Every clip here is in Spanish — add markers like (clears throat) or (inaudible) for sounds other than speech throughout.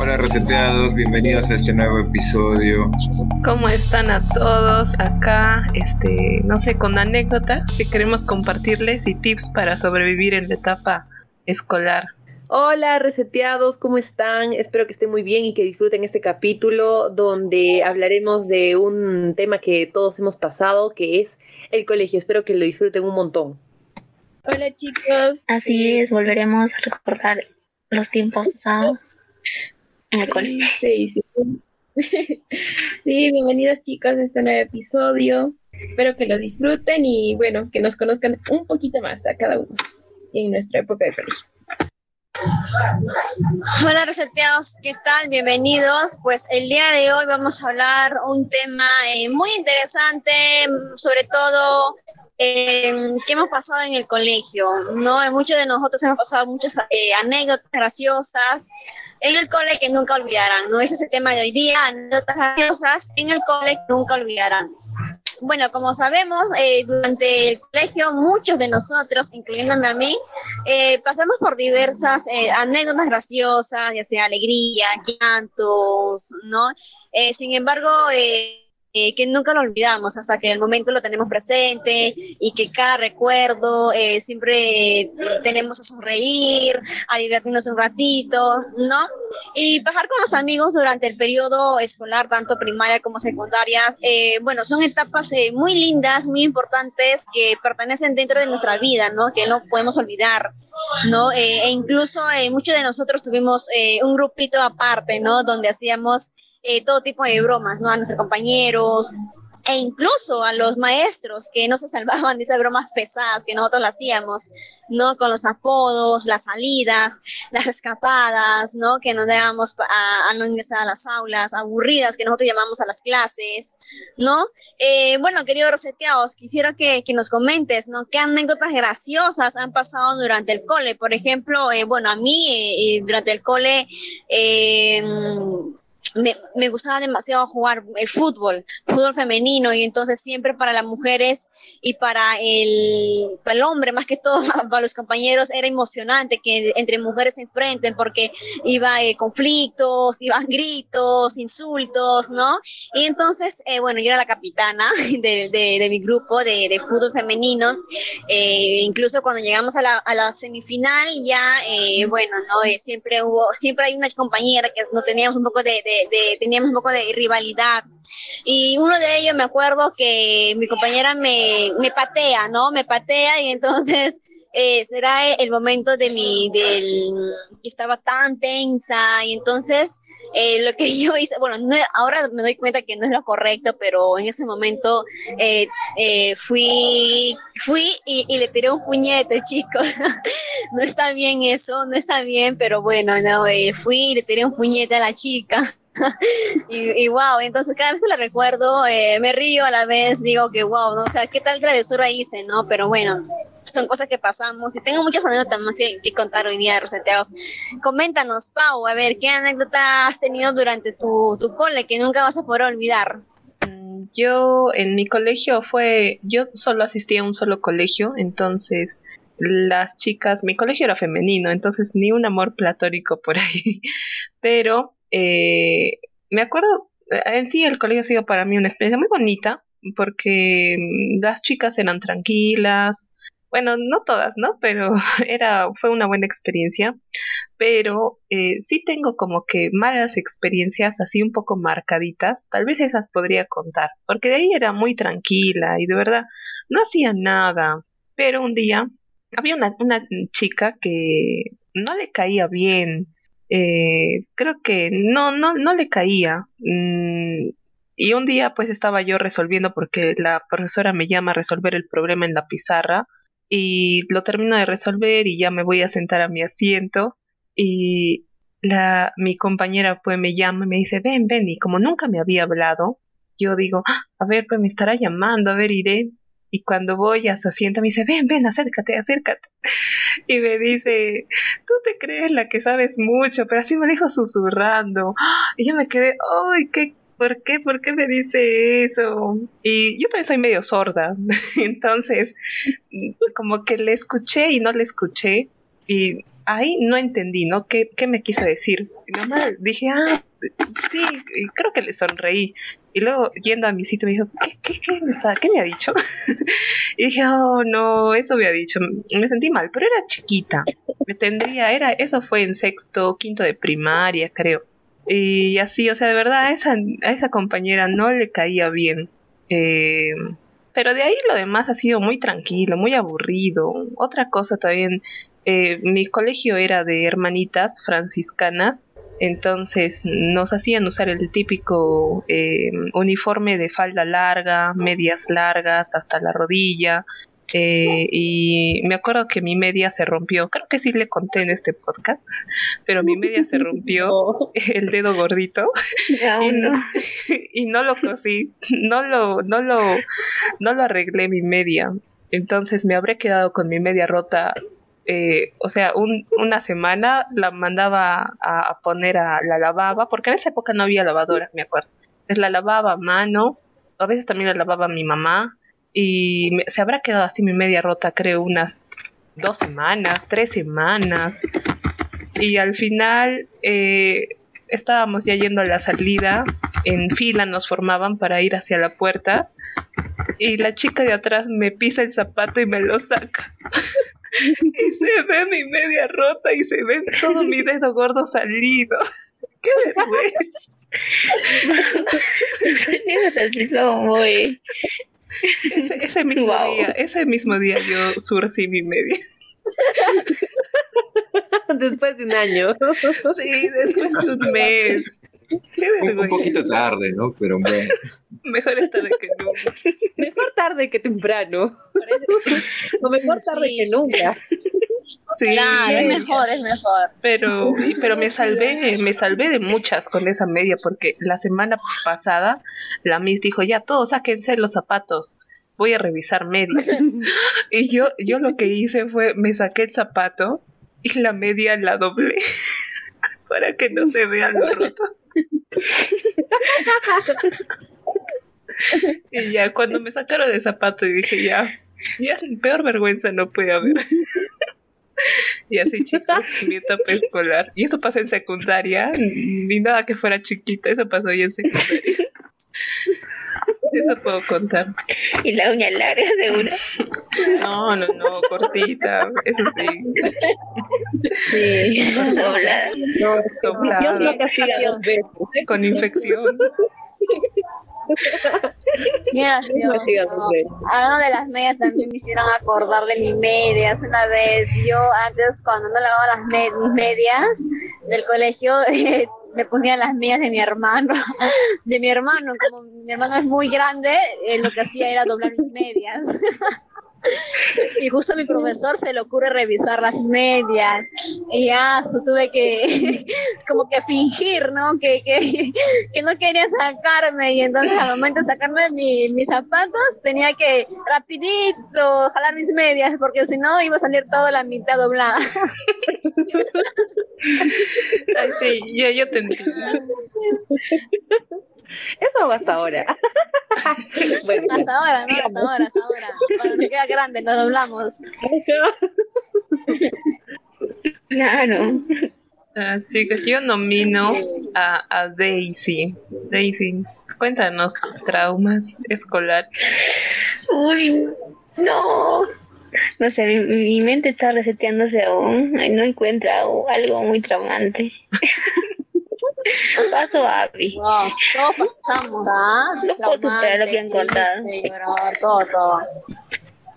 Hola reseteados, bienvenidos a este nuevo episodio. ¿Cómo están a todos acá? Este, no sé, con anécdotas que queremos compartirles y tips para sobrevivir en la etapa escolar. Hola reseteados, ¿cómo están? Espero que estén muy bien y que disfruten este capítulo donde hablaremos de un tema que todos hemos pasado, que es el colegio. Espero que lo disfruten un montón. Hola chicos. Así es, volveremos a recordar los tiempos pasados en el colegio. Sí, sí. (laughs) sí, bienvenidos chicos a este nuevo episodio. Espero que lo disfruten y bueno, que nos conozcan un poquito más a cada uno en nuestra época de colegio. Hola reseteados, ¿qué tal? Bienvenidos. Pues el día de hoy vamos a hablar un tema eh, muy interesante, sobre todo eh, qué hemos pasado en el colegio, ¿no? Muchos de nosotros hemos pasado muchas eh, anécdotas graciosas en el cole que nunca olvidarán, ¿no? Ese es el tema de hoy día, anécdotas graciosas en el cole que nunca olvidarán. Bueno, como sabemos, eh, durante el colegio muchos de nosotros, incluyéndome a mí, eh, pasamos por diversas eh, anécdotas graciosas, ya sea alegría, llantos, ¿no? sin embargo, eh, que nunca lo olvidamos hasta que el momento lo tenemos presente y que cada recuerdo eh, siempre tenemos a sonreír, a divertirnos un ratito, ¿no? Y pasar con los amigos durante el periodo escolar, tanto primaria como secundaria, eh, bueno, son etapas muy lindas, muy importantes que pertenecen dentro de nuestra vida, ¿no? Que no podemos olvidar, ¿no? e incluso muchos de nosotros tuvimos un grupito aparte, ¿no? Donde hacíamos eh, todo tipo de bromas, ¿no? A nuestros compañeros, e incluso a los maestros que no se salvaban de esas bromas pesadas que nosotros hacíamos, ¿no? Con los apodos, las salidas, las escapadas, ¿no? Que nos dábamos a, no ingresar a las aulas, aburridas que nosotros llamamos a las clases, ¿no? Eh, bueno, queridos roseteados, quisiera que, que, nos comentes, ¿no? ¿Qué anécdotas graciosas han pasado durante el cole? Por ejemplo, eh, bueno, a mí durante el cole me, me, gustaba demasiado jugar eh, fútbol, fútbol femenino, y entonces siempre para las mujeres y para el, para el hombre, más que todo (laughs) para los compañeros, era emocionante que entre mujeres se enfrenten porque iba eh, conflictos, (laughs) iban gritos, insultos, ¿no? Y entonces, eh, bueno, yo era la capitana (laughs) de, de, mi grupo de, de fútbol femenino, eh, incluso cuando llegamos a la, a la semifinal, ya, bueno, ¿no? siempre hubo, siempre hay una compañera que no teníamos un poco de teníamos un poco de rivalidad. Y uno de ellos me acuerdo que mi compañera me, me patea, ¿no? Me patea y entonces eh, será el momento de mi, del, que estaba tan tensa y entonces eh, lo que (laughs) yo hice, bueno, ahora me doy cuenta que no es lo correcto, pero en ese momento eh, fui, fui y, le tiré un puñete, (laughs) chicos. no está bien eso, no está bien, pero bueno, no, fui y le tiré un puñete a la chica. (laughs) y, wow, entonces cada vez que la recuerdo eh, me río a la vez, digo que wow, ¿no? O sea, qué tal travesura hice, ¿no? Pero bueno, son cosas que pasamos y tengo muchas anécdotas más que, contar hoy día de Roseteados. Coméntanos, Pau, a ver, ¿qué anécdota has tenido durante tu, tu cole que nunca vas a poder olvidar? Mm, yo en mi colegio fue, yo solo asistía a un solo colegio, entonces las chicas, mi colegio era femenino, entonces ni un amor platónico por ahí, (laughs) pero eh, me acuerdo, en sí el colegio ha sido para mí una experiencia muy bonita, porque mm, las chicas eran tranquilas, bueno, no todas, ¿no? Pero (laughs) era, fue una buena experiencia, pero eh, sí tengo como que malas experiencias así un poco marcaditas, tal vez esas podría contar, porque de ahí era muy tranquila y de verdad no hacía nada, pero un día había una chica que no le caía bien, eh, creo que no, no, no le caía. Mm, y un día pues estaba yo resolviendo porque la profesora me llama a resolver el problema en la pizarra y lo termino de resolver y ya me voy a sentar a mi asiento y la mi compañera pues me llama y me dice ven ven y como nunca me había hablado yo digo ah, a ver pues me estará llamando a ver iré y cuando voy a su asiento me dice, ven, ven, acércate, acércate. Y me dice, tú te crees la que sabes mucho, pero así me dijo susurrando. Y yo me quedé, ay, ¿qué, ¿por qué? ¿Por qué me dice eso? Y yo también soy medio sorda. (laughs) Entonces, como que le escuché y no le escuché. Y ahí no entendí, ¿no? ¿Qué, qué me quiso decir? Y nomás dije, ah, sí, creo que le sonreí. Y luego, yendo a mi sitio, me dijo, ¿qué, qué, qué me, está, qué me ha dicho? (laughs) y dije, oh, no, eso me ha dicho. Me sentí mal, pero era chiquita. Me tendría, era, eso fue en sexto, quinto de primaria, creo. Y así, o sea, de verdad, a esa, a esa compañera no le caía bien. Eh, pero de ahí lo demás ha sido muy tranquilo, muy aburrido. Otra cosa también, eh, mi colegio era de hermanitas franciscanas, entonces nos hacían usar el típico eh, uniforme de falda larga, medias largas hasta la rodilla, eh, y me acuerdo que mi media se rompió, creo que sí le conté en este podcast, (laughs) pero mi media se rompió, (laughs) (laughs) el dedo gordito, y, no, y no lo cosí, no lo, no lo, no lo arreglé mi media. Entonces me habré quedado con mi media rota eh, o sea, un, una semana la mandaba a, poner a la lavaba, porque en esa época no había lavadora, me acuerdo. La lavaba a mano, a veces también la lavaba mi mamá, y me, se habrá quedado así mi media rota, creo, unas dos semanas, tres semanas. Y al final eh, estábamos ya yendo a la salida, en fila nos formaban para ir hacia la puerta y la chica de atrás me pisa el zapato y me lo saca. (laughs) y se ve mi media rota y se ve todo mi dedo gordo salido. (laughs) ¡Qué vergüenza! (laughs) Ese, ese mismo wow. día, ese mismo día yo surcí mi media. (laughs) después de un año. Sí, después de un mes. Qué un, un poquito tarde, ¿no? Pero bueno. Mejor es tarde que nunca. Mejor tarde que temprano. (laughs) O mejor tarde sí. que nunca. Sí, claro, es mejor, es mejor. Pero, pero me salvé, me salvé de muchas con esa media, porque la semana pasada la Miss dijo, ya todos sáquense los zapatos, voy a revisar media. (laughs) Y yo, yo lo que hice fue, me saqué el zapato y la media la doblé (laughs) para que no se vea lo roto. (laughs) y ya cuando me sacaron el zapato dije ya, ya peor vergüenza no puede haber. y así chicos, mi etapa escolar. Y eso pasó en secundaria, ni nada que fuera chiquita, eso pasó ya en secundaria. Eso puedo contar. Y la uña larga de una. No, no, no, cortita, eso sí. Sí, doblada. No, doblada. Con infección. Qué gracioso. Hablando de las medias, también me hicieron acordar de mis medias. Una vez, yo antes, cuando no lavaba las med mis medias del colegio, (laughs) eh, me ponía las medias de mi hermano. (laughs) De mi hermano, como mi hermano es muy grande, eh, lo que hacía era doblar mis medias. (laughs) Y justo a mi profesor se le ocurre revisar las medias. Y ya tuve que (laughs) como que fingir, ¿no? Que, que, que, no quería sacarme. Y entonces al momento de sacarme mi, mis zapatos tenía que rapidito jalar mis medias porque si no iba a salir toda la mitad doblada. (laughs) Ay, sí, yo, yo te entiendo. (laughs) Eso hasta ahora. (laughs) bueno, hasta ahora, ¿no? Hasta ahora, hasta ahora. Cuando me queda grande, lo doblamos. Claro. Uh, chicos, yo nomino a, a Daisy. Daisy, cuéntanos tus traumas escolares. Uy, no. No sé, mi, mi mente está reseteándose aún. No encuentra algo muy traumante. (laughs) Paso a Abby. No, todos pasamos, ¿ah? Superar lo que han contado. todo, todo.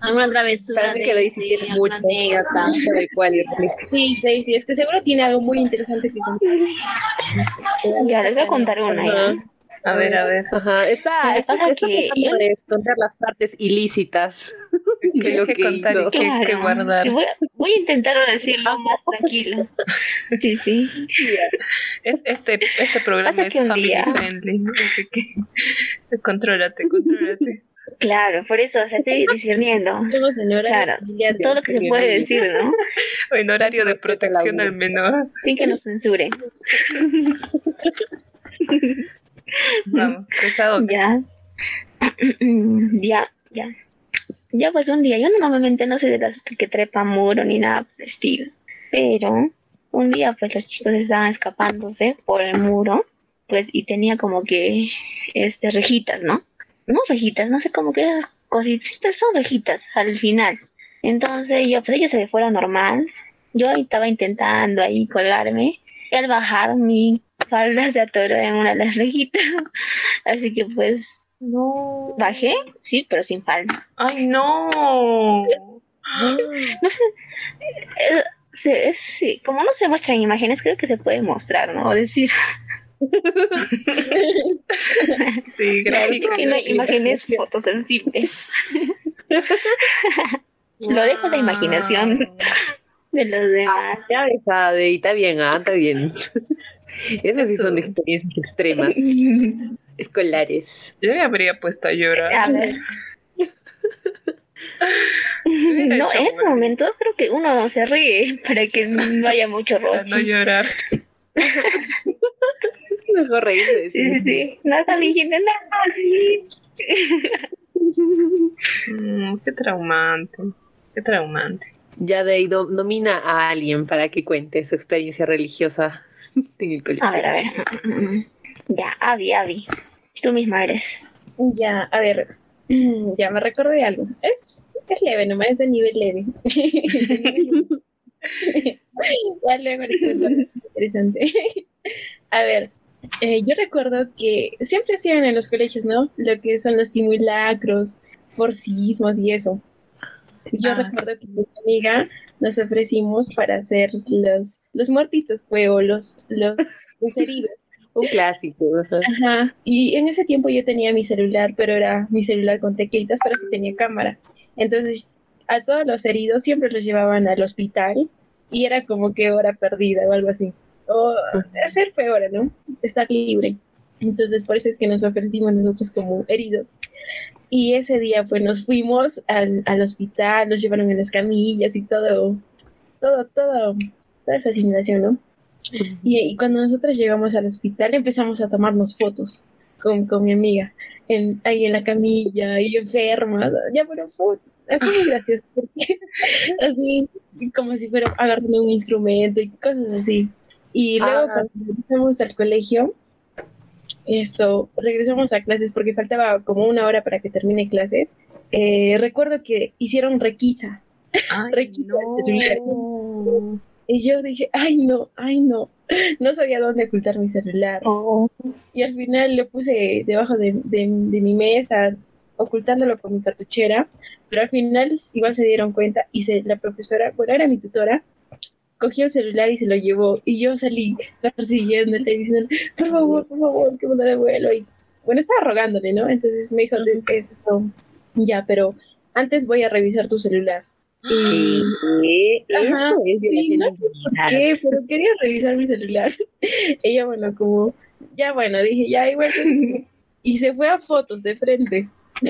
Alguna travesura. Parece que Daisy tiene mucho. anécdota. (laughs) Sí, Daisy, es que seguro tiene algo muy interesante que contar. Ya, les voy a contar una ya. A ver, a ver. Ajá, está, está, está que tratando de esconder las partes ilícitas (laughs) que lo que, que contar y que, Claro. que guardar. Voy, a- voy a intentar decirlo más tranquilo. Sí, sí. Es, este, este programa es family día- friendly, así que (laughs) contrólate, contrólate. Claro, por eso, o sea, estoy (laughs) discerniendo. Somos en horario Claro, todo lo que se puede decir, ¿no? En horario de protección al menor. Sin que nos censuren. (laughs) Vamos. (clears throat) Ya. ya, ya. Ya pues un día, yo normalmente no soy de las que trepa muro ni nada por el estilo. Pero un día pues los chicos estaban escapándose por el muro, pues y tenía como que este rejitas, ¿no? No rejitas, no sé cómo que cositas, son rejitas al final. Entonces yo, pues ellos se fueron normal. Yo estaba intentando ahí colarme. Y al bajar mi falda se atoró en una de las rejitas. Así que pues No. bajé, sí, pero sin falda. Ay, no. (gasps) No sé, eh, se- es- sí, como no se muestran imágenes, creo que se puede mostrar, ¿no? O decir, (laughs) Sí, (laughs) es que no hay imágenes fotosensibles. (laughs) Lo dejo a la imaginación de los demás. Ade, y está bien, ah, está bien. (laughs) Esas sí son experiencias extremas, (laughs) escolares. Yo me habría puesto a llorar. A ver. No, en ese momento creo que uno se ríe para que no haya mucho Para roche. no llorar. (laughs) Es mejor reírse de Sí, sí, sí. No están diciendo nada, sí. Mm, qué traumante. Qué traumante. Ya de ahí domina a alguien para que cuente su experiencia religiosa (laughs) en el colegio. A ver, a ver. Mm, Ya, Avi, Avi. Tú misma eres. Ya, a ver, ya me recordé de algo. Es, es leve, nomás es de nivel leve. (laughs) (laughs) ya luego les interesante. a ver, eh, yo recuerdo que siempre hacían en los colegios, ¿no? Lo que son los simulacros, por sismos y eso. Yo Ah. recuerdo que mi amiga nos ofrecimos para hacer los, los muertitos, pues, o los, los, los heridos. (laughs) Un clásico. ajá. Y en ese tiempo yo tenía mi celular, pero era mi celular con teclitas, pero sí tenía cámara. Entonces, a todos los heridos siempre los llevaban al hospital y era como que hora perdida o algo así. O hacer fue hora, ¿no? Estar libre. Entonces, por eso es que nos ofrecimos nosotros como heridos. Y ese día, pues nos fuimos al, al hospital, nos llevaron en las camillas y todo, todo, todo, toda esa simulación, ¿no? Y, y cuando nosotros llegamos al hospital empezamos a tomarnos fotos con, con mi amiga, en, ahí en la camilla, y enferma. Ya, pero fue, fue muy gracioso, porque (laughs) así como si fuera agarrando un instrumento y cosas así. Y luego Ah. cuando regresamos al colegio, esto, regresamos a clases porque faltaba como una hora para que termine clases. eh, recuerdo que hicieron requisa Ay, (laughs) Requisa no. y yo dije, ay no, ay no, no sabía dónde ocultar mi celular. Oh, Y al final lo puse debajo de, de- de mi mesa, ocultándolo con mi cartuchera, pero al final igual se dieron cuenta y se, la profesora, bueno, era mi tutora, cogió el celular y se lo llevó y yo salí persiguiéndole diciendo, por favor, por favor, que me lo devuelva. Y bueno, estaba rogándole, ¿no? Entonces me dijo, "De- esto, ya, pero antes voy a revisar tu celular. Y ¿Qué? Ajá, Eso es sí, no de intimidad. ¿Qué? Pero quería revisar mi celular. (laughs) Ella, bueno, como, ya bueno, dije, ya igual. (laughs) Y se fue a fotos de frente. (laughs)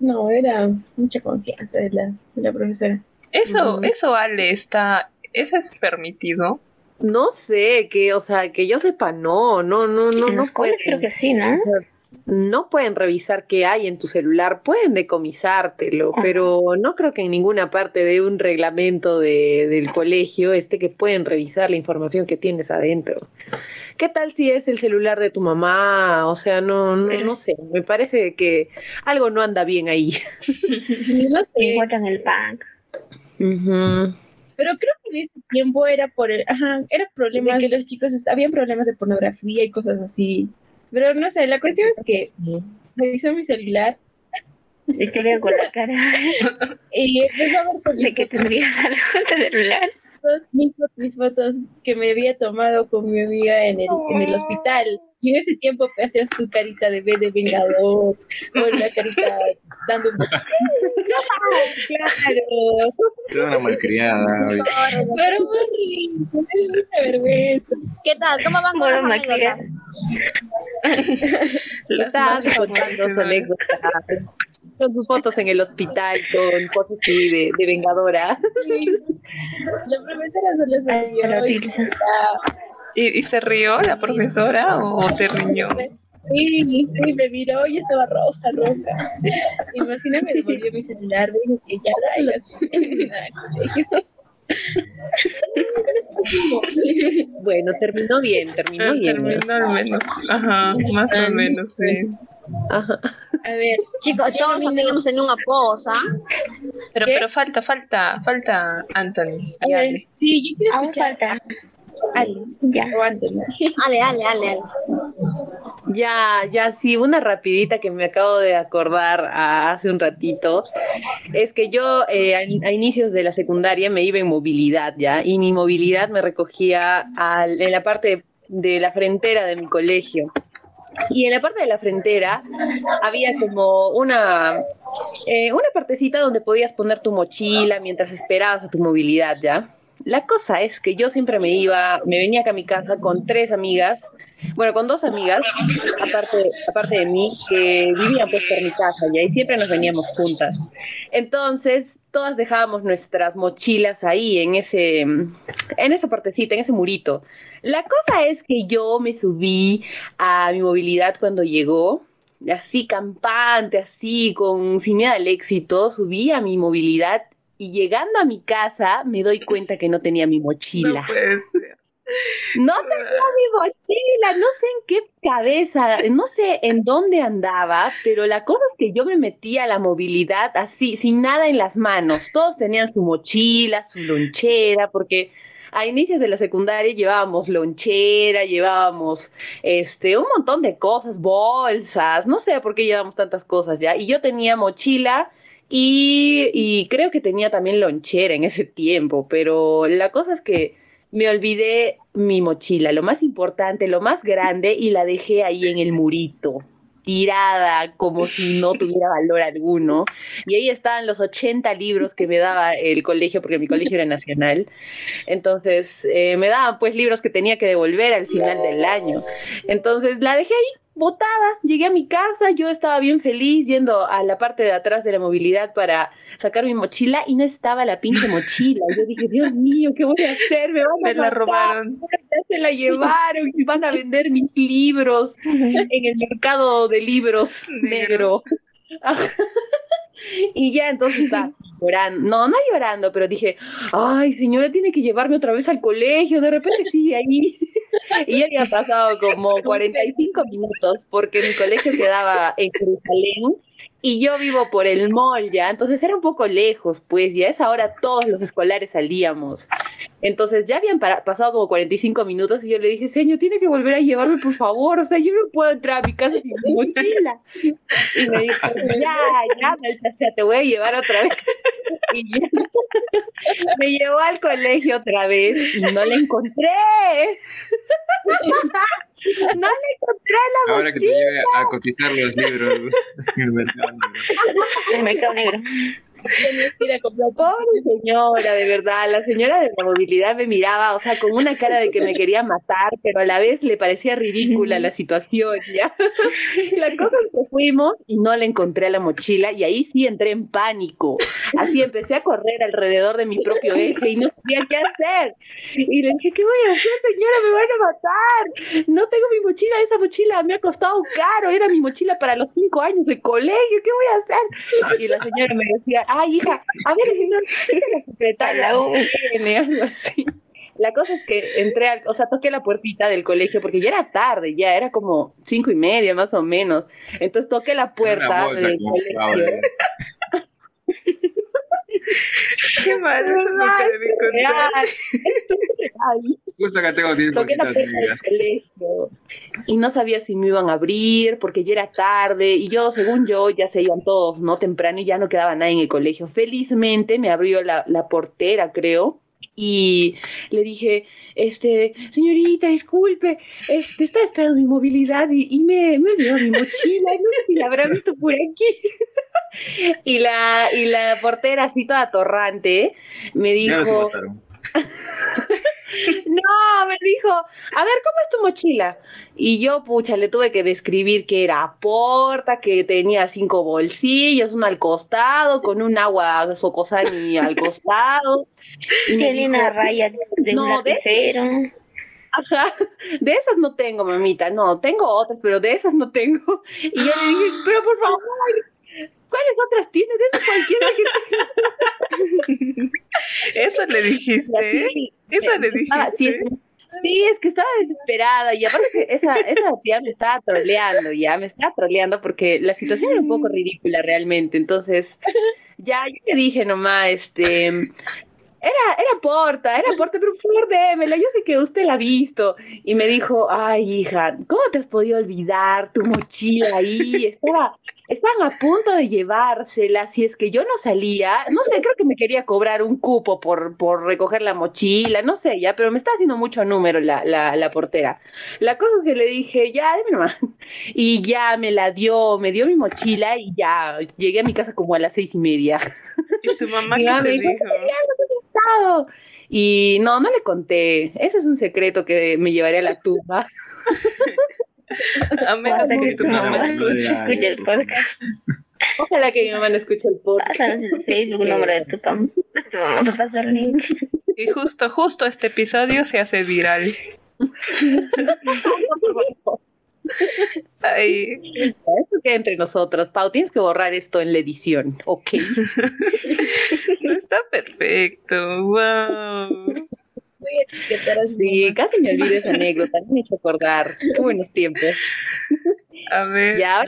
No, era mucha confianza de la, de la profesora. Eso, eso, Ale, está. ¿Eso es permitido? No sé, que, o sea, que yo sepa, no, no, no, no, en no los creo pueden. que sí, ¿no? O sea, no pueden revisar qué hay en tu celular, pueden decomisártelo, Ajá. pero no creo que en ninguna parte de un reglamento de, del colegio esté que pueden revisar la información que tienes adentro. ¿Qué tal si es el celular de tu mamá? O sea, no, no, Pero- no sé, me parece que algo no anda bien ahí. (laughs) No sé, Encuentran el pack. Ujú. pero creo que en ese tiempo era por el, ajá, era problema de que los chicos, est- habían problemas de pornografía y cosas así. Pero no sé, la cuestión es que revisó mi celular Y te veo con la cara (laughs) y empezó a ver con mis de que tendrías algo en tu celular. mis, mis fotos que me había tomado con mi amiga en el, en el hospital. Y en ese tiempo hacías tu carita de B de vengador, o la carita dando un (laughs) claro. Toda una malcriada. Pero muy mucha vergüenza. ¿Qué tal? ¿Cómo van con las anécdotas? Las Estás más contando su profesionales. anécdota. Con sus fotos en el hospital, con cosas así de, de vengadora. La profesora solo se rió y. ¿Y, y se rió la profesora o se riñó? Sí, sí, me miró y estaba roja, roja. Imagina, me devolvió mi celular, me dijo que ya lo hagas. bueno, terminó bien, terminó bien. Terminó al menos, ajá, más o menos bien. Ajá. A ver, Chicos, todos también hemos tenido una posa. Pero, ¿Qué? pero falta, falta, falta Anthony a y ver, sí, yo quiero Aún escuchar falta. Ale Ya. o. Ale, ale, ale, ale. Ya, ya, sí, una rapidita que me acabo de acordar a- hace un ratito, es que yo eh, a, a inicios de la secundaria me iba en movilidad, ¿ya? Y mi movilidad me recogía al- en la parte de la frontera de mi colegio. Y en la parte de la frontera había como una, eh, una partecita donde podías poner tu mochila mientras esperabas a tu movilidad, ¿ya? La cosa es que yo siempre me iba, me venía acá a mi casa con tres amigas, bueno, con dos amigas, aparte, aparte de mí, que vivían pues por mi casa. Y siempre nos veníamos juntas. Entonces, todas dejábamos nuestras mochilas ahí, en ese, en esa partecita, en ese murito. La cosa es que yo me subí a mi movilidad cuando llegó, así campante, así, con sin miedo al éxito, subí a mi movilidad y llegando a mi casa me doy cuenta que no tenía mi mochila. No puede ser. No tenía mi mochila, no sé en qué cabeza, no sé en dónde andaba, pero la cosa es que yo me metí a la movilidad así, sin nada en las manos. Todos tenían su mochila, su lonchera, porque a inicios de la secundaria llevábamos lonchera, llevábamos este un montón de cosas, bolsas, no sé por qué llevábamos tantas cosas ya. Y yo tenía mochila y, y creo que tenía también lonchera en ese tiempo, pero la cosa es que me olvidé mi mochila, lo más importante, lo más grande, y la dejé ahí en el murito, tirada como si no (laughs) tuviera valor alguno. Y ahí estaban los 80 libros que me daba el colegio, porque mi colegio era nacional. Entonces, eh, me daban pues libros que tenía que devolver al final del año. Entonces, la dejé ahí botada. Llegué a mi casa, yo estaba bien feliz yendo a la parte de atrás de la movilidad para sacar mi mochila y no estaba la pinche mochila. Yo dije, Dios mío, ¿qué voy a hacer? Me van a Me la robaron. Ya se la llevaron y van a vender mis libros en el mercado de libros (laughs) negro. y ya entonces está llorando, no, no llorando, pero dije, ay señora, tiene que llevarme otra vez al colegio, de repente sí, ahí. (laughs) y ya había pasado como (laughs) 45 minutos porque mi colegio quedaba en Jerusalén y yo vivo por el mall ya, entonces era un poco lejos, pues, y a esa hora todos los escolares salíamos. Entonces ya habían pasado como 45 minutos y yo le dije, señor, tiene que volver a llevarme, por favor, o sea, yo no puedo entrar a mi casa sin mi mochila. Y me dijo, ya, ya, maldita sea, te voy a llevar otra vez. Y ya, (laughs) me llevó al colegio otra vez y no la encontré. (laughs) No la encontré la Ahora que te mochila. lleve a cotizar los libros en el mercado negro. El mercado negro. Ir a comprar Pobre señora, de verdad, la señora de la movilidad me miraba, o sea, con una cara de que me quería matar, pero a la vez le parecía ridícula la situación, ¿ya? (laughs) La cosa es que fuimos y no le encontré a la mochila y ahí sí entré en pánico. Así empecé a correr alrededor de mi propio eje y no sabía qué hacer. Y le dije, ¿qué voy a hacer, señora? Me van a matar. No tengo mi mochila, esa mochila me ha costado caro, era mi mochila para los cinco años de colegio, ¿qué voy a hacer? Y la señora me decía, ay, hija, a ver, señor, ¿qué es la secretaria? Algo así. La cosa es que entré, al, o sea, toqué la puertita del colegio porque ya era tarde, ya era como cinco y media más o menos. Entonces toqué la puerta del colegio. (laughs) (laughs) Qué malo, eso nunca debí contar. Justo acá tengo 10 toqué la bolsitas colegio y no sabía si me iban a abrir porque ya era tarde y yo, según yo, ya se iban todos, ¿no? Temprano y ya no quedaba nadie en el colegio. Felizmente me abrió la, la portera, creo, y le dije, este, señorita, disculpe, este, está esperando mi movilidad y, y me, me olvidó mi mochila, no sé si la habrá visto por aquí. (laughs) y la, y la portera así toda torrante me Ya dijo, mataron. (laughs) no, me dijo, a ver, ¿cómo es tu mochila? Y yo, pucha, le tuve que describir que era porta, que tenía cinco bolsillos, uno al costado, con un agua socosani al (laughs) costado. Y Tiene dijo, una raya de un No, lapicero. Ajá, de esas no tengo, mamita, no, tengo otras, pero de esas no tengo. Y yo le dije, pero por favor, ¿cuáles otras tienes? Deme cualquiera que. Eso le dijiste. Eso le dijiste. Ah, sí, es, sí, es que estaba desesperada y aparte esa, esa tía me estaba troleando, ya me estaba troleando porque la situación era un poco ridícula realmente. Entonces, ya yo le dije nomás, este, era, era Porta, era Porta, pero Flor, démela, yo sé que usted la ha visto. Y me dijo, ay, hija, ¿cómo te has podido olvidar tu mochila ahí? Estaba, estaban a punto de llevársela, si es que yo no salía, no sé, creo que me quería cobrar un cupo por, por recoger la mochila, no sé, ya, pero me está haciendo mucho número la, la, la portera. La cosa es que le dije, ya, dime nomás. (laughs) Y ya me la dio, me dio mi mochila y ya, llegué a mi casa como a las seis y media. ¿Y tu (laughs) mamá qué te me dijo, dijo? "Ya, nos has gustado". Y no, no le conté. Ese es un secreto que me llevaré a la tumba. (laughs) (laughs) A menos Pasa que que tu mamá escuche. escucha el podcast. Ojalá que mi mamá no escuche el podcast. Pásanos en Facebook el nombre de tu mamá. Tu mamá te pasa el link. Y justo, justo este episodio se hace viral. Ay, Esto queda entre nosotros. Pau, tienes que borrar esto en la edición, ¿ok? (laughs) está perfecto. Wow. Voy a etiquetar a su Sí, casi me olvidé esa (laughs) anécdota. Me he hecho acordar. Qué buenos tiempos. A ver, Ya,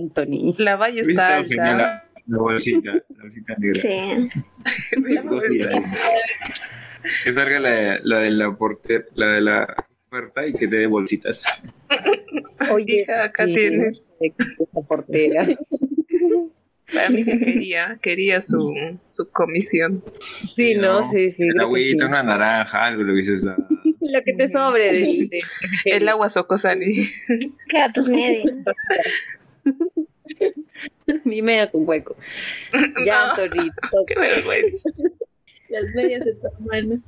Anthony. la valla está genial alta. la, la bolsita, la bolsita negra. Sí. (laughs) Dos días. Que salga la, la de la porter, la de la puerta y que te dé bolsitas. Oye, Hija, acá sí, tienes. Esa portera. La amiga quería, quería su, su comisión. Sí, ¿no? Sí, sí. Que agüita, sí. una naranja, algo le hubieses dado. (laughs) Lo que te sobre (laughs) El agua Socosani. Queda tus medias. (laughs) Mi media con hueco. Ya, No, qué vergüenza. Las medias de tu hermano.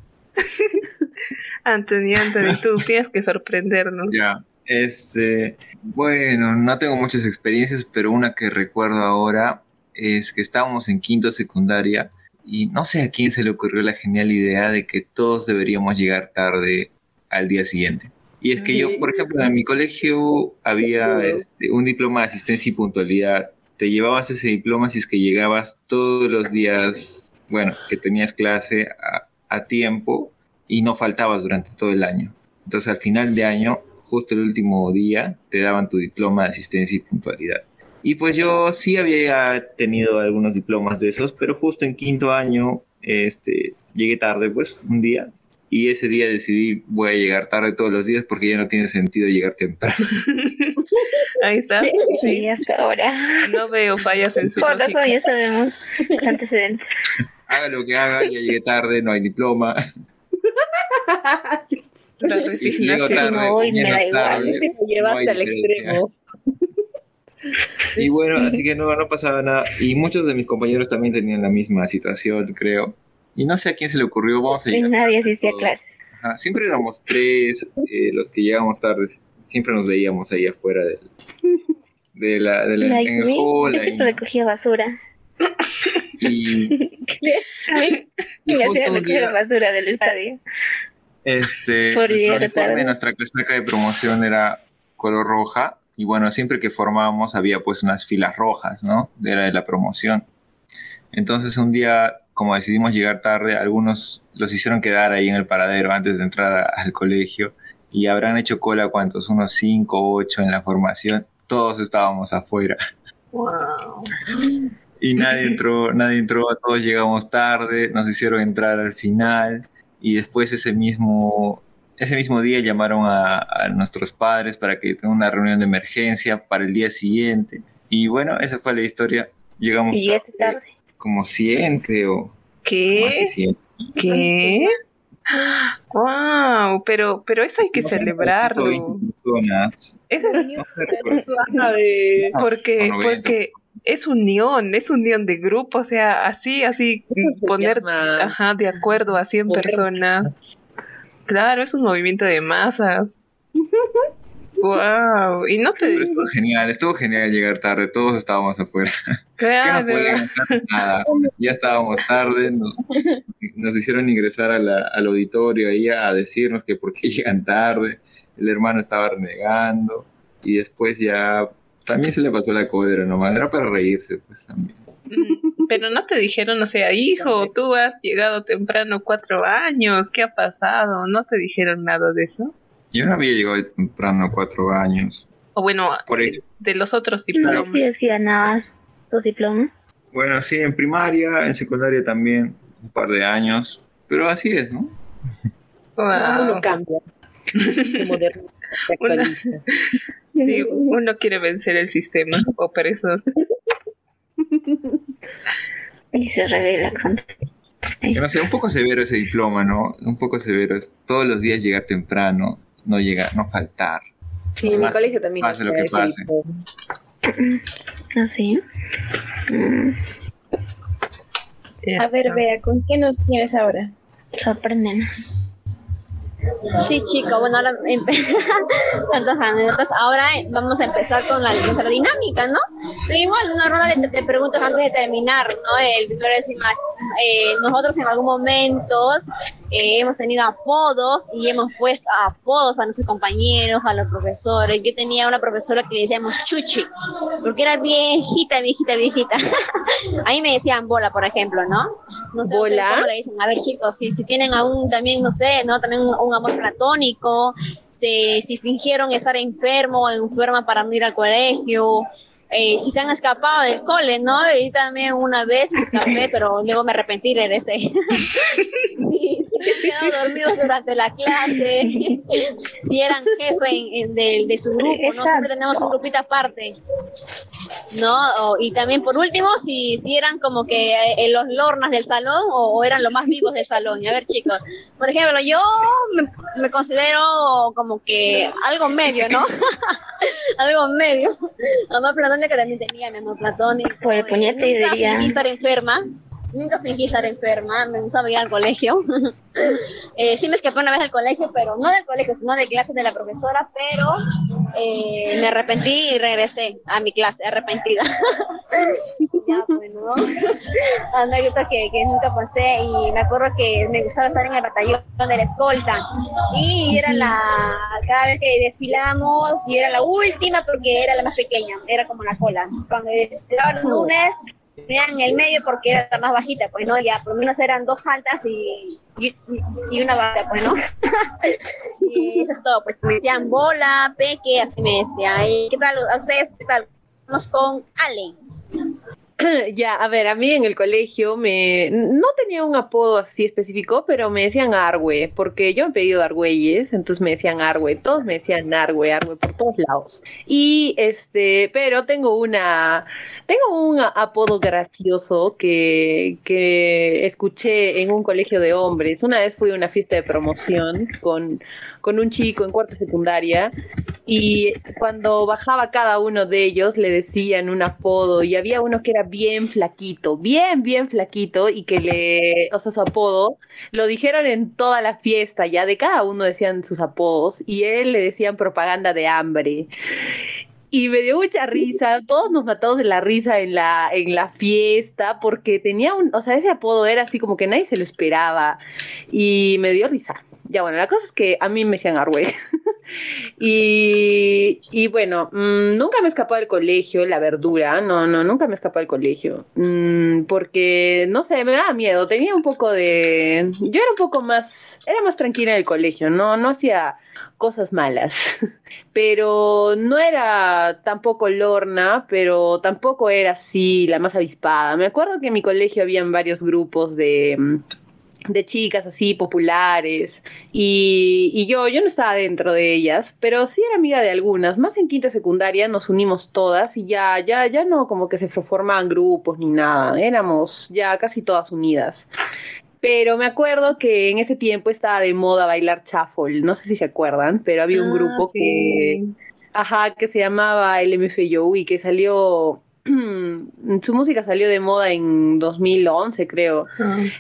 Anthony, Anthony, tú tienes que sorprendernos. Ya. Este, bueno, no tengo muchas experiencias, pero una que recuerdo ahora es que estábamos en quinto secundaria y no sé a quién se le ocurrió la genial idea de que todos deberíamos llegar tarde al día siguiente. Y es que yo, por ejemplo, en mi colegio había este, un diploma de asistencia y puntualidad. Te llevabas ese diploma si es que llegabas todos los días, bueno, que tenías clase a, a tiempo y no faltabas durante todo el año. Entonces al final de año, justo el último día, te daban tu diploma de asistencia y puntualidad. Y pues yo sí había tenido algunos diplomas de esos, pero justo en quinto año este, llegué tarde, pues, un día. Y ese día decidí, voy a llegar tarde todos los días porque ya no tiene sentido llegar temprano. (laughs) Ahí está. Sí, Sí. hasta ahora. No veo fallas en su Por lógica. ya sabemos los antecedentes. Haga lo que haga, ya llegué tarde, no hay diploma. (laughs) La Y si llego tarde, No, me da igual. tarde, (laughs) Te no hay llevaste al extremo. Y bueno, así que no, no pasaba nada. Y muchos de mis compañeros también tenían la misma situación, creo. Y no sé a quién se le ocurrió, vamos a Y llegar. nadie asistía a clases. Ajá, Siempre éramos tres eh, los que llegábamos tarde. Siempre nos veíamos ahí afuera del, de la, de la- en el hall. Yo siempre recogía basura. Y, (laughs) Ay, y justo hacía recoger día, basura del estadio. este, Por nuestro llegar uniforme, tarde. nuestra casaca de promoción era color roja. Y bueno, siempre que formábamos había pues unas filas rojas, ¿no? Era de la promoción. Entonces un día, como decidimos llegar tarde, algunos los hicieron quedar ahí en el paradero antes de entrar a- al colegio y habrán hecho cola, ¿cuántos? Unos 5 o 8 en la formación. Todos estábamos afuera Wow. y nadie entró, nadie entró, todos llegamos tarde, nos hicieron entrar al final y después ese mismo, ese mismo día llamaron a, a nuestros padres para que tengan una reunión de emergencia para el día siguiente. Y bueno, esa fue la historia. Llegamos Y tarde, tarde. como 100, creo. ¿Qué? 100. ¿Qué? Wow, pero, pero eso hay que No celebrarlo. 120 personas. Eso es No ver. porque, O 90. porque es unión, es unión de grupo, o sea, así, así, (laughs) poner, ajá, de acuerdo a 100 poner personas. Claro, es un movimiento de masas. (laughs) Wow, y no te Pero estuvo genial, estuvo genial llegar tarde, todos estábamos afuera. (laughs) ¿Qué nos claro? Nada. Ya estábamos tarde, nos, nos hicieron ingresar a la- al auditorio ahí a decirnos que por qué llegan tarde. El hermano estaba renegando y después ya también se le pasó la cólera nomás, era para reírse pues también. Mm, Pero no te dijeron, o sea, hijo, tú has llegado temprano cuatro años, ¿qué ha pasado? ¿No te dijeron nada de eso? Yo no había llegado temprano cuatro años. O bueno, Por ahí. de los otros No diplomas. decías que ganabas tu diploma. Bueno, sí, en primaria, en secundaria también, un par de años. Pero así es, ¿no? Wow. Uno cambia. Se (laughs) actualiza. (laughs) Sí, uno quiere vencer el sistema opresor. (laughs) Y se revela con... Que no sé, un poco severo ese diploma, ¿no? Un poco severo. Es todos los días llegar temprano, no llegar, no faltar. Sí, en mi colegio también. pase lo que pase. diploma. Así. Mm, A ver, vea, ¿con qué nos tienes ahora? sorpréndenos. Sí, chico, bueno, ahora (laughs) tantas anécdotas. Ahora eh, vamos a empezar con la, dinámica, ¿no? Igual, una ronda de, de preguntas antes de terminar, ¿no? El primero es, eh, nosotros en algún momento eh, hemos tenido apodos y hemos puesto apodos a nuestros compañeros, a los profesores. Yo tenía una profesora que le decíamos Chuchi, porque era viejita, viejita, viejita. (laughs) a mí me decían bola, por ejemplo, ¿no? No sé ¿Bola? cómo le dicen. A ver, chicos, si, si tienen aún también, no sé, ¿no? También un, un amor platónico, si, si fingieron estar enfermo o enferma para no ir al colegio, eh, si se han escapado del cole, ¿no? Y también una vez me escapé, pero luego me arrepentí y regresé. (laughs) sí, si se han quedado dormidos durante la clase, (laughs) si eran jefe en- en- del- de, su grupo, ¿no? Siempre tenemos un grupito aparte. ¿no? O- y también por último, si, si eran como que eh, los lornas del salón o, o eran los más vivos del salón. Y a ver, chicos, por ejemplo, yo me, me considero como que algo medio, ¿no? (laughs) algo medio. Amor platónico que también tenía mi amor platónico. Por el puñete diría- estar enferma. Nunca fingí estar enferma, me gustaba ir al colegio. (laughs) Eh, sí me escapé una vez del colegio, pero no del colegio, sino de clases de la profesora, pero eh, me arrepentí y regresé a mi clase, arrepentida. (laughs) ya, bueno, anécdota que, que nunca pasé y me acuerdo que me gustaba estar en el batallón de la escolta y era la, cada vez que desfilamos y era la última porque era la más pequeña, era como la cola. Cuando desfilaban los lunes, en el medio porque era la más bajita, pues no, ya por lo menos eran dos altas y, y, y una baja, pues no. (laughs) y eso es todo, pues me decían bola, peque, así me decía. ¿Y qué tal a ustedes? ¿Qué tal? Vamos con Ale. (clears throat) Ya, a ver, a mí en el colegio me no tenía un apodo así específico, pero me decían Argüe, porque yo he pedido Argüeyes, entonces me decían Argüe, todos me decían Argüe, Argüe por todos lados. Y este, pero tengo una, tengo un apodo gracioso que, que escuché en un colegio de hombres. Una vez fui a una fiesta de promoción con, con un chico en cuarta secundaria y cuando bajaba cada uno de ellos le decían un apodo y había uno que era bien flaquito, bien, bien flaquito y que le, o sea, su apodo lo dijeron en toda la fiesta, ya de cada uno decían sus apodos y él le decían propaganda de hambre. Y me dio mucha risa, todos nos matamos de la risa en la, en la fiesta porque tenía un, o sea, ese apodo era así como que nadie se lo esperaba y me dio risa. Ya bueno, la cosa es que a mí me decían Arwe. (laughs) y, y bueno, mm, nunca me escapó del colegio, la verdura, no, no, nunca me escapó del colegio. Mm, porque, no sé, me daba miedo, tenía un poco de... Yo era un poco más, era más tranquila en el colegio, no, no hacía cosas malas. (laughs) Pero no era tampoco Lorna, pero tampoco era así la más avispada. Me acuerdo que en mi colegio habían varios grupos de, mm, de chicas así populares y, y yo, yo no estaba dentro de ellas, pero sí era amiga de algunas. Más en quinta secundaria nos unimos todas y ya, ya, ya no como que se formaban grupos ni nada. Éramos ya casi todas unidas. Pero me acuerdo que en ese tiempo estaba de moda bailar shuffle, no sé si se acuerdan, pero había un Ah, grupo sí. que, ajá, que se llamaba el y que salió, su música salió de moda en 2011, creo.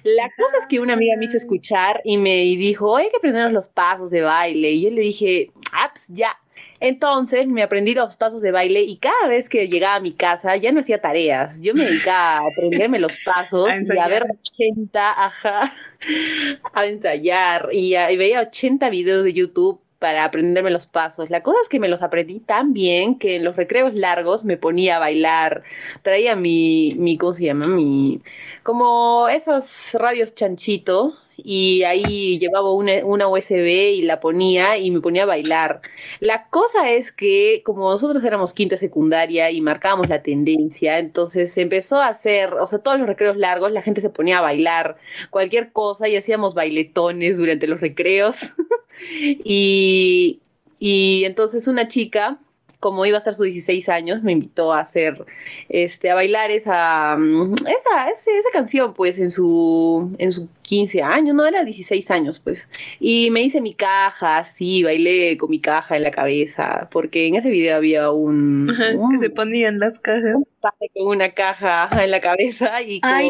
La cosa es que una amiga me hizo escuchar y me dijo, hay que aprendernos los pasos de baile. Y yo le dije, ah, pues ya. Entonces me aprendí los pasos de baile y cada vez que llegaba a mi casa ya no hacía tareas. Yo me dedicaba a aprenderme los (laughs) pasos A y a ver 80, ajá, (laughs) a ensayar y, a- y veía 80 videos de YouTube para aprenderme los pasos. La cosa es que me los aprendí tan bien que en los recreos largos me ponía a bailar. Traía mi, mi ¿cómo se llama? Mi, como esos radios chanchito y ahí llevaba una, una, USB y la ponía y me ponía a bailar. La cosa es que como nosotros éramos quinta secundaria y marcábamos la tendencia, entonces se empezó a hacer, o sea, todos los recreos largos la gente se ponía a bailar cualquier cosa y hacíamos bailetones durante los recreos. (laughs) y, y entonces una chica como iba a ser sus 16 años, me invitó a hacer, este, a bailar esa, mm, esa, esa, esa canción, pues, en su, en su 15 años, no, era 16 años, pues. Y me hice mi caja, sí, bailé con mi caja en la cabeza, porque en ese video había un... Ajá, un que se ponían las cajas. con una caja (laughs) en la cabeza y con... Ay,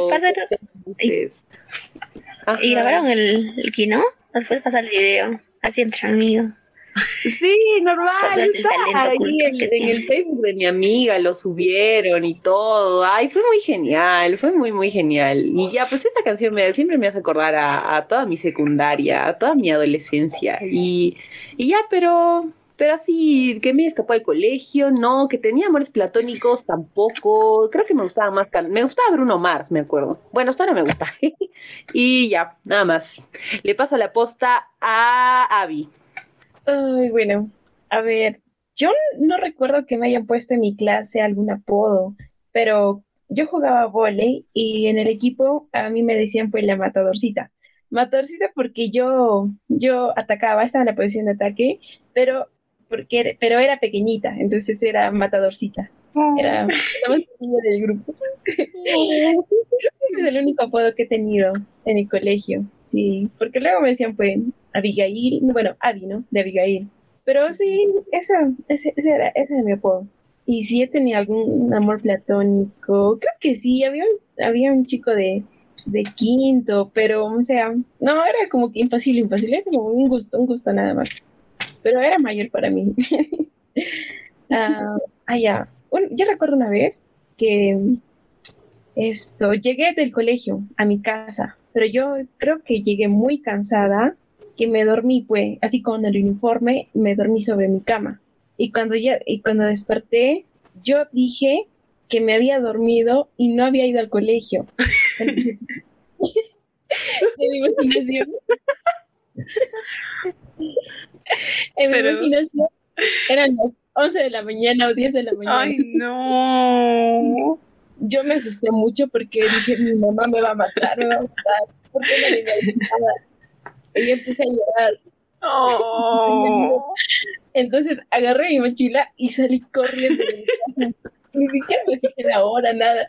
luces. ¿Y grabaron el, el kino? Nos puedes pasar el video, así entre amigos. Sí, normal, está ahí en, el Facebook de mi amiga, lo subieron y todo. Ay, fue muy genial, fue muy, muy genial. Y ya, pues esta canción me, siempre me hace acordar a, a toda mi secundaria, a toda mi adolescencia. Y, y ya, pero, pero así, que me escapó del colegio, no, que tenía amores platónicos tampoco. Creo que me gustaba más, me gustaba Bruno Mars, me acuerdo. Bueno, hasta ahora me gusta. (laughs) y ya, nada más. Le paso la posta a Abby. Ay, bueno, a ver, yo no recuerdo que me hayan puesto en mi clase algún apodo, pero yo jugaba vóley y en el equipo a mí me decían pues la matadorcita. Matadorcita porque yo, yo atacaba, estaba en la posición de ataque, pero, porque, era- pero era pequeñita, entonces era matadorcita. Era la más pequeña del grupo. (laughs) Es el único apodo que he tenido en el colegio, sí, porque luego me decían pues Abigail, bueno, Abby, ¿no? De Abigail. Pero sí, eso, ese, era, ese era mi apodo. Y si he tenido algún amor platónico, creo que sí, había, un- había un chico de, de quinto, pero, o sea, no, era como que imposible, imposible, era como un gusto, un gusto nada más. Pero era mayor para mí. (laughs) Ah, ah, ya. Yo recuerdo una vez que esto, llegué del colegio a mi casa, pero yo creo que llegué muy cansada, que me dormí, pues, así con el uniforme, me dormí sobre mi cama. Y cuando ya, y cuando desperté, yo dije que me había dormido y no había ido al colegio. (laughs) De mi imaginación. en mi imaginación eran las 11 de la mañana o 10 de la mañana. Ay, no. Yo me asusté mucho porque dije, mi mamá me va a matar, me va a matar. ¿Por qué no le iba a decir Y empecé a llorar. Oh. Entonces agarré mi mochila y salí corriendo. Ni siquiera me fijé la hora, nada.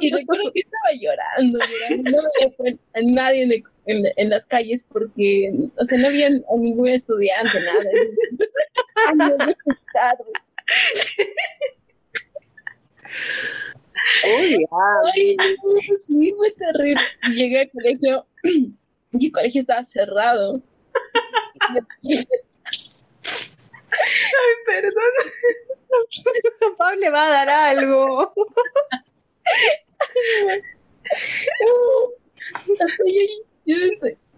Y recuerdo que estaba llorando, llorando. No veía a nadie en, el- en, en las calles porque, o sea, no había a ningún estudiante, nada. Entonces, ay, no, ya es tarde. Uy, Ay, no, sí, fue terrible. Llegué al colegio y el colegio estaba cerrado. Perdón. Pablo le va a dar algo. Yo,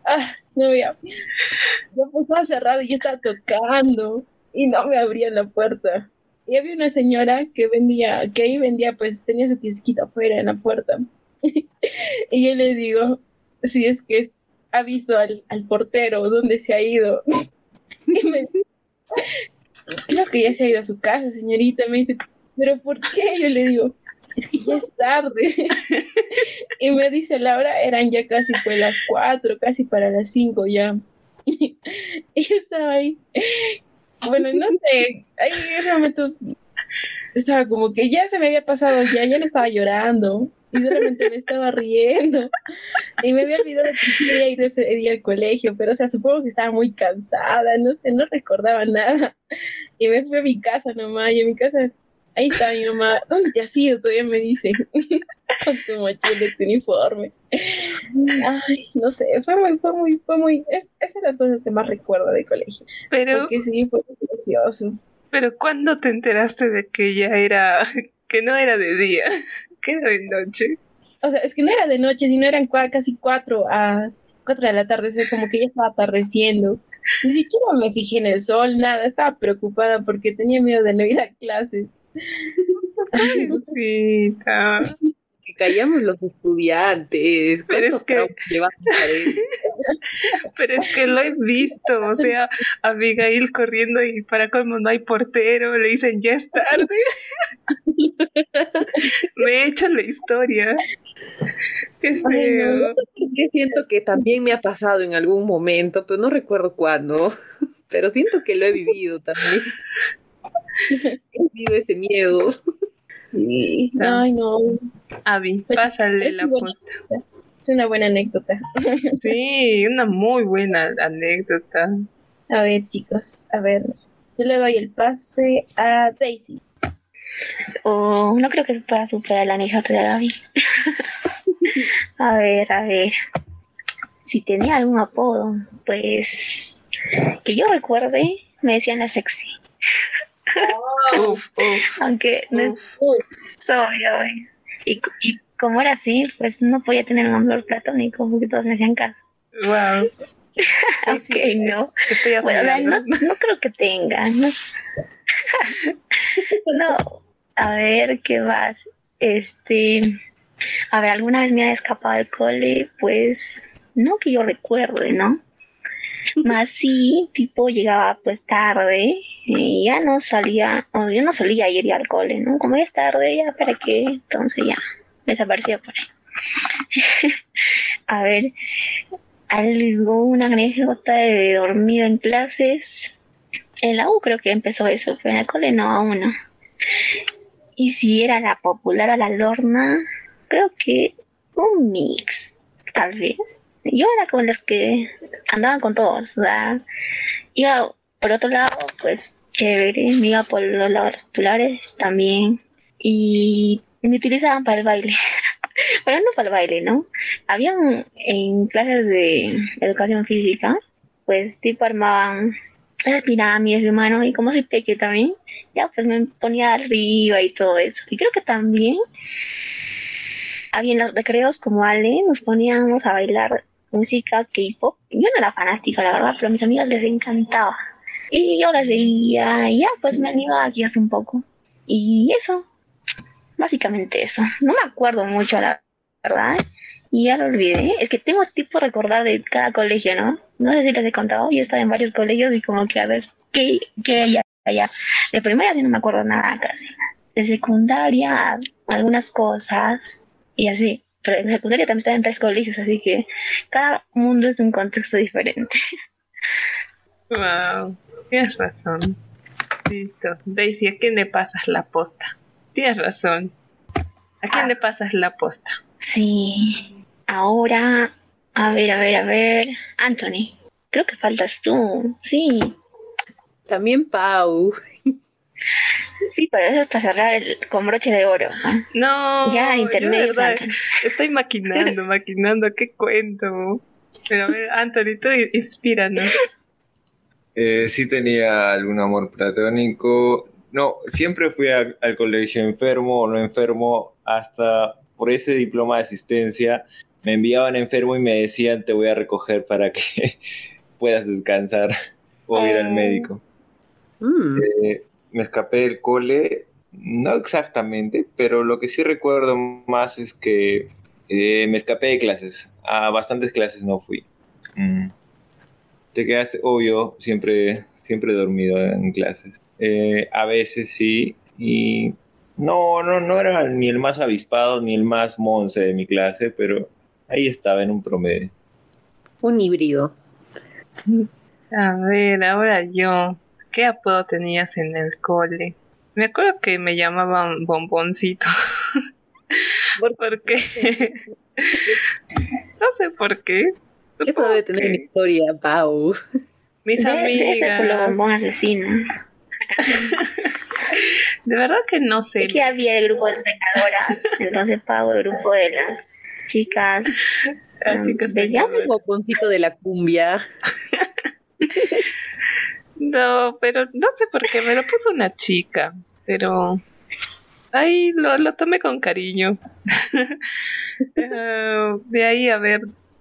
ah, no veía. Yo pues estaba cerrado y yo estaba tocando y no me abrían la puerta. Y había una señora que vendía, que ahí vendía, pues tenía su kiosquito afuera en la puerta. (laughs) y yo le digo, si es que ha visto al, al portero, ¿dónde se ha ido? (laughs) y creo que ya se ha ido a su casa, señorita. Me dice, ¿pero por qué? Yo le digo, es que ya es tarde. (laughs) y me dice Laura, eran ya casi pues las cuatro, casi para las cinco ya. (laughs) y yo estaba ahí. Bueno, no sé, ahí en ese momento estaba como que ya se me había pasado, ya, ya no estaba llorando. Y solamente me estaba riendo. Y me había olvidado que quería ir ese día al colegio, pero o sea, supongo que estaba muy cansada, no sé, no recordaba nada. Y me fui a mi casa nomás, y en mi casa, ahí está mi mamá, ¿dónde te has ido? Todavía me dice, (laughs) con tu mochila y tu uniforme. Ay, no sé, fue muy, fue muy, fue muy, es, es de las cosas que más recuerdo de colegio, Pero, porque sí, fue gracioso. pero ¿cuándo te enteraste de que ya era, (laughs) que no era de día, que era de noche? O sea, es que no era de noche, sino eran cua- casi cuatro a cuatro de la tarde, o sea, como que ya estaba atardeciendo. Ni siquiera me fijé en el sol, nada. Estaba preocupada porque tenía miedo de no ir a clases. Cosita. (laughs) Que callamos los estudiantes. Pero es ¿Cuántos que- llevamos? (laughs) (laughs) Pero es que lo he visto, o sea, Abigail corriendo y para colmo no hay portero, le dicen ya es tarde. (laughs) Me he hecho la historia. Qué Ay, no, feo. no sé por qué siento que también me ha pasado en algún momento, pero no recuerdo cuándo. (laughs) Pero siento que lo he vivido también. He vivido ese miedo. Sí. Ay, no. Abi, Pues, pásale la bueno. Es una buena anécdota. (laughs) Sí, una muy buena anécdota. A ver, chicos, a ver. Yo le doy el pase a Daisy. O no creo que se pueda superar la anécdota de Gaby. (laughs) a ver, a ver. Si tenía algún apodo, pues que yo recuerde, me decían la sexy. Uf, uf, Aunque no es uf. soy, soy. Y, y como era así, pues no podía tener un amor platónico porque todos me hacían caso. Wow. (laughs) Ok, no. Estoy Bueno, no, creo que tenga. (laughs) No, a ver qué más. Este, a ver, alguna vez me ha escapado del cole, pues no que yo recuerde, ¿no? (laughs) Más sí, tipo llegaba pues tarde y ya no salía, o yo no solía ir al cole, ¿no? Como ya es tarde, ya para qué, entonces ya desaparecía por ahí. (laughs) a ver, algo, una anécdota de dormir en clases. En la U creo que empezó eso, pero en el cole no, aún no. Y si era la popular o la lorna, creo que un mix, tal vez. Yo era con los que andaban con todos, o iba por otro lado, pues chévere, me iba por los lados populares también. Y me utilizaban para el baile. (laughs) Pero no para el baile, ¿no? Habían en clases de educación física, pues tipo armaban esas pirámides de mano y como soy peque también, ya pues me ponía arriba y todo eso. Y creo que también había en los recreos como Ale, nos poníamos a bailar música K-pop. Yo no era fanática, la verdad, pero a mis amigas les encantaba. Y yo las veía y ya pues me animaba aquí hace un poco. Y eso, básicamente eso. No me acuerdo mucho, la verdad. Y ya lo olvidé. Es que tengo tipo recordar de cada colegio, ¿no? No sé si les he contado. Yo estaba en varios colegios y como que a ver qué, qué hay allá. De primaria sí no me acuerdo nada casi. De secundaria, algunas cosas y así. Pero en secundaria también estaba en tres colegios, así que cada mundo es un contexto diferente. Wow. Tienes razón. Listo. Daisy, ¿a quién le pasas la posta? Tienes razón. ¿A quién le pasas la posta? Sí. Ahora, a ver, a ver, a ver. Anthony, creo que faltas tú. Sí. También Pau. Sí, pero eso es para cerrar el, con broche de oro. ¿no? No, Ya, de verdad estoy maquinando, (laughs) maquinando, ¿qué cuento? Pero a ver, Anthony, tú inspíranos. Eh, sí tenía algún amor platónico. No, siempre fui a- al colegio enfermo o no enfermo, hasta por ese diploma de asistencia me enviaban enfermo y me decían te voy a recoger para que (laughs) puedas descansar o ir al Oh. médico. Mm, Eh, me escapé del cole, no exactamente, pero lo que sí recuerdo más es que eh, me escapé de clases. A bastantes clases no fui. Mm. Te quedaste, obvio, siempre, siempre dormido en clases. Eh, a veces sí, y no, no, no era ni el más avispado ni el más monce de mi clase, pero ahí estaba en un promedio. un híbrido. A ver, ahora yo. ¿Qué apodo tenías en el cole? Me acuerdo que me llamaban bomboncito. ¿Por (laughs) ¿Por qué? (laughs) no sé por qué. Eso debe tener que una historia, Pau. Mis De- Debe ser por lo amigas. bombón asesino. (laughs) De verdad que no sé. Es que había el grupo de pecadoras, entonces pago el grupo de las chicas. Las chicas bellas. Llama el boconcito de la cumbia. (laughs) No, pero no sé por qué me lo puso una chica, pero ahí lo, lo tomé con cariño. Ah, (laughs) de ahí, a ver,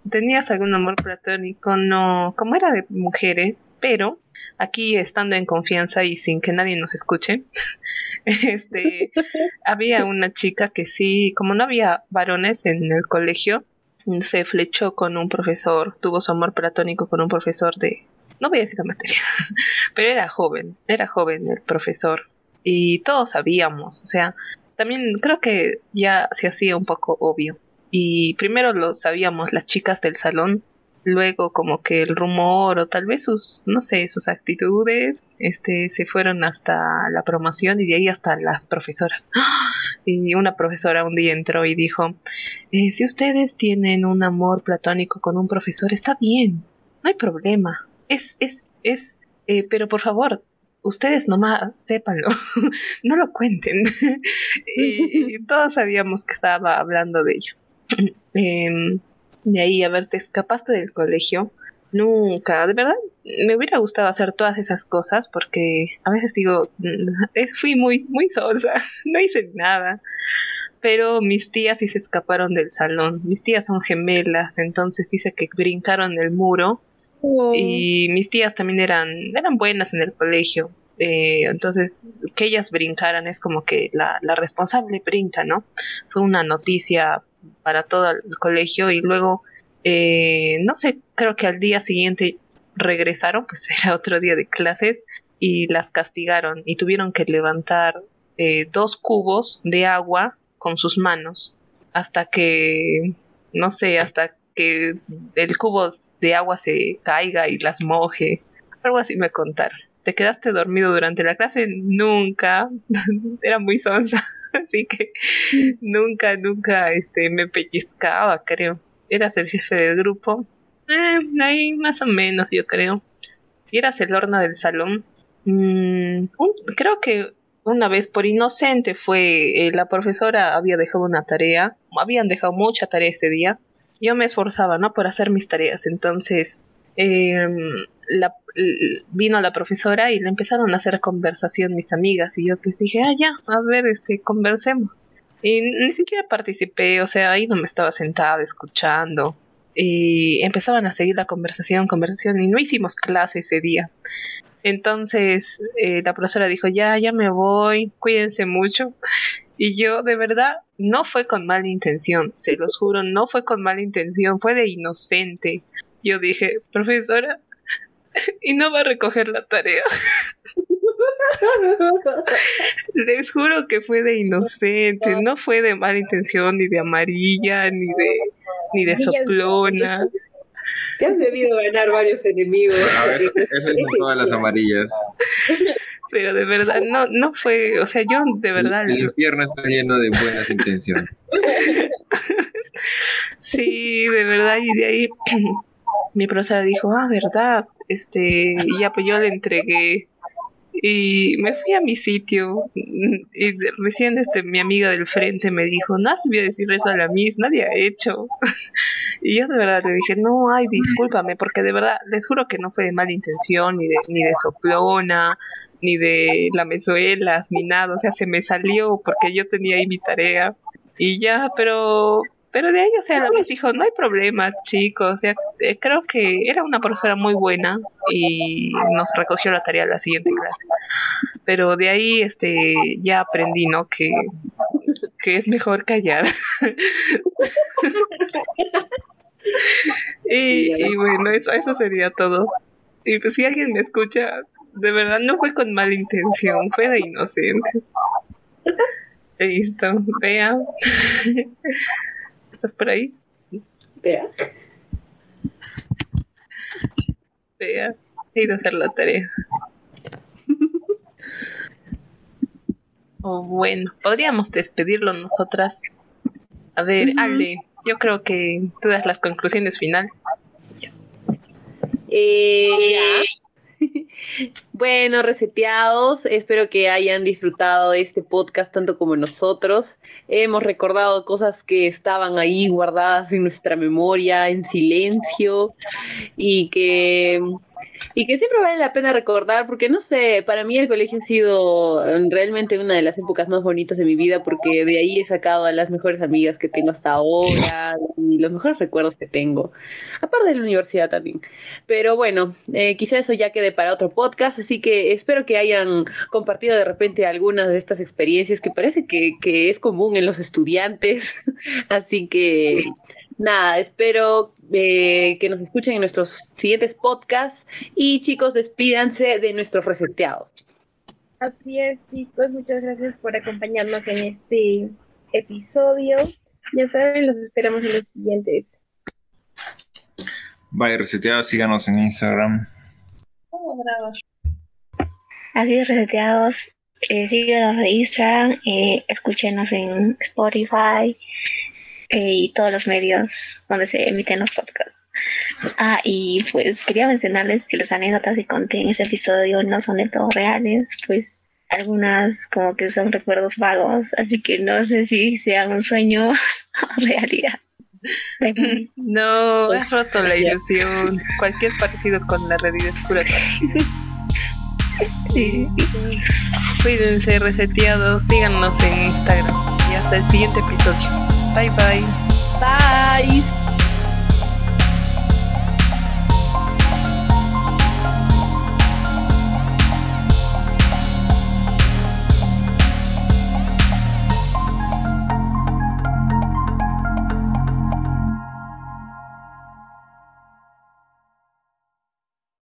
¿tenías algún amor platónico? No, como era de mujeres, pero aquí estando en confianza y sin que nadie nos escuche, (laughs) este, (laughs) había una chica que sí, como no había varones en el colegio, se flechó con un profesor, tuvo su amor platónico con un profesor de, no voy a decir la materia, (laughs) pero era joven, era joven el profesor y todos sabíamos, o sea, también creo que ya se hacía un poco obvio. Y primero lo sabíamos las chicas del salón, luego como que el rumor o tal vez sus, no sé, sus actitudes, este, se fueron hasta la promoción y de ahí hasta las profesoras. (gasps) Y una profesora un día entró y dijo, eh, si ustedes tienen un amor platónico con un profesor, está bien, no hay problema. Es, es, es, eh, pero por favor, ustedes nomás sépanlo, (laughs) no lo cuenten. (laughs) y, todos sabíamos que estaba hablando de ello. (clears throat) Em, de ahí, a ver, te escapaste del colegio. Nunca, de verdad, me hubiera gustado hacer todas esas cosas porque a veces digo, fui muy, muy sosa, (laughs) no hice nada. Pero mis tías sí se escaparon del salón. Mis tías son gemelas, entonces dice que brincaron el muro Oh. Y mis tías también eran, eran buenas en el colegio. Eh, entonces, que ellas brincaran es como que la, la responsable brinca, ¿no? Fue una noticia para todo el colegio y luego, eh, no sé, creo que al día siguiente regresaron, pues (laughs) era otro día de clases y las castigaron y tuvieron que levantar eh, dos cubos de agua con sus manos hasta que, no sé, hasta que el cubo de agua se caiga y las moje. Algo así me contaron. ¿Te quedaste dormido durante la clase? Nunca. (laughs) Era muy sonsa. (laughs) Así que nunca, nunca este, me pellizcaba, creo. Eras el jefe del grupo. Eh, ahí más o menos, yo creo. Y eras el horno del salón. Mm, creo que una vez por inocente fue eh, la profesora había dejado una tarea, habían dejado mucha tarea ese día yo me esforzaba, ¿no? Por hacer mis tareas. Entonces, em, la, vino la profesora y le empezaron a hacer conversación mis amigas y yo pues dije, ah, ya, a ver, este, conversemos. Y ni siquiera participé, o sea, ahí no me estaba sentada escuchando. Y empezaban a seguir la conversación, conversación, y no hicimos clase ese día. Entonces eh, la profesora dijo, ya, ya me voy, cuídense mucho. Y yo de verdad no fue con mala intención, se los juro, no fue con mala intención, fue de inocente. Yo dije, profesora, y no va a recoger la tarea. (laughs) Les juro que fue de inocente, no fue de mala intención, ni de amarilla, ni de, ni de soplona. Te has debido ganar varios enemigos. A eso, eso es (laughs) todas las amarillas. Pero de verdad, no, no fue, o sea, yo de verdad... El, infierno está lleno de buenas intenciones. (laughs) sí, de verdad, y de ahí (clears throat) mi profesora dijo, ah, verdad, este, y ya pues yo le entregué y me fui a mi sitio y recién este mi amiga del frente me dijo no voy a decirle eso a la Miss nadie ha hecho (laughs) y yo de verdad le dije no ay discúlpame porque de verdad les juro que no fue de mala intención ni de ni de soplona ni de lamezuelas ni nada. O sea se me salió porque yo tenía ahí mi tarea y ya pero pero de ahí, o sea, la vez dijo, no hay problema, chicos. O sea, eh, creo que era una profesora muy buena y nos recogió la tarea a la siguiente clase. Pero de ahí, este, ya aprendí, ¿no? Que, que es mejor callar. (laughs) y, bueno, eso, eso sería todo. Y pues si alguien me escucha, de verdad no fue con mala intención, fue de inocente. (laughs) Listo, vea. (laughs) ¿Estás por ahí? Vea. Vea. He ido a hacer la tarea. oh, bueno, podríamos despedirlo nosotras. A ver, Ale, yo creo que tú das las conclusiones finales. Eh, (laughs) bueno, reseteados, espero que hayan disfrutado de este podcast tanto como nosotros. Hemos recordado cosas que estaban ahí guardadas en nuestra memoria, en silencio, y que y que siempre vale la pena recordar porque no sé, para mí el colegio ha sido mm, realmente una de las épocas más bonitas de mi vida porque de ahí he sacado a las mejores amigas que tengo hasta ahora y los mejores recuerdos que tengo, aparte de la universidad también. Pero bueno, eh, quizá eso ya quede para otro podcast, así que espero que hayan compartido de repente algunas de estas experiencias que parece que, que es común en los estudiantes, (laughs) así que nada, espero eh, que nos escuchen en nuestros siguientes podcasts y chicos, despídanse de nuestros reseteados. Así es, chicos, muchas gracias por acompañarnos en este episodio. Ya saben, los esperamos en los siguientes. Bye, reseteados, síganos en Instagram. Oh, bravo. Así es, reseteados. Eh, síganos en Instagram, eh, escúchenos en Spotify, y todos los medios donde se emiten los podcasts. Ah, y pues quería mencionarles que las anécdotas que conté en ese episodio no son de todo reales, pues algunas como que son recuerdos vagos, así que no sé si sea un sueño (laughs) o realidad. (laughs) No, has roto la ilusión. Cualquier parecido con la realidad es pura. Sí. Cuídense, reseteados, síganos en Instagram y hasta el siguiente episodio. Bye bye. Bye.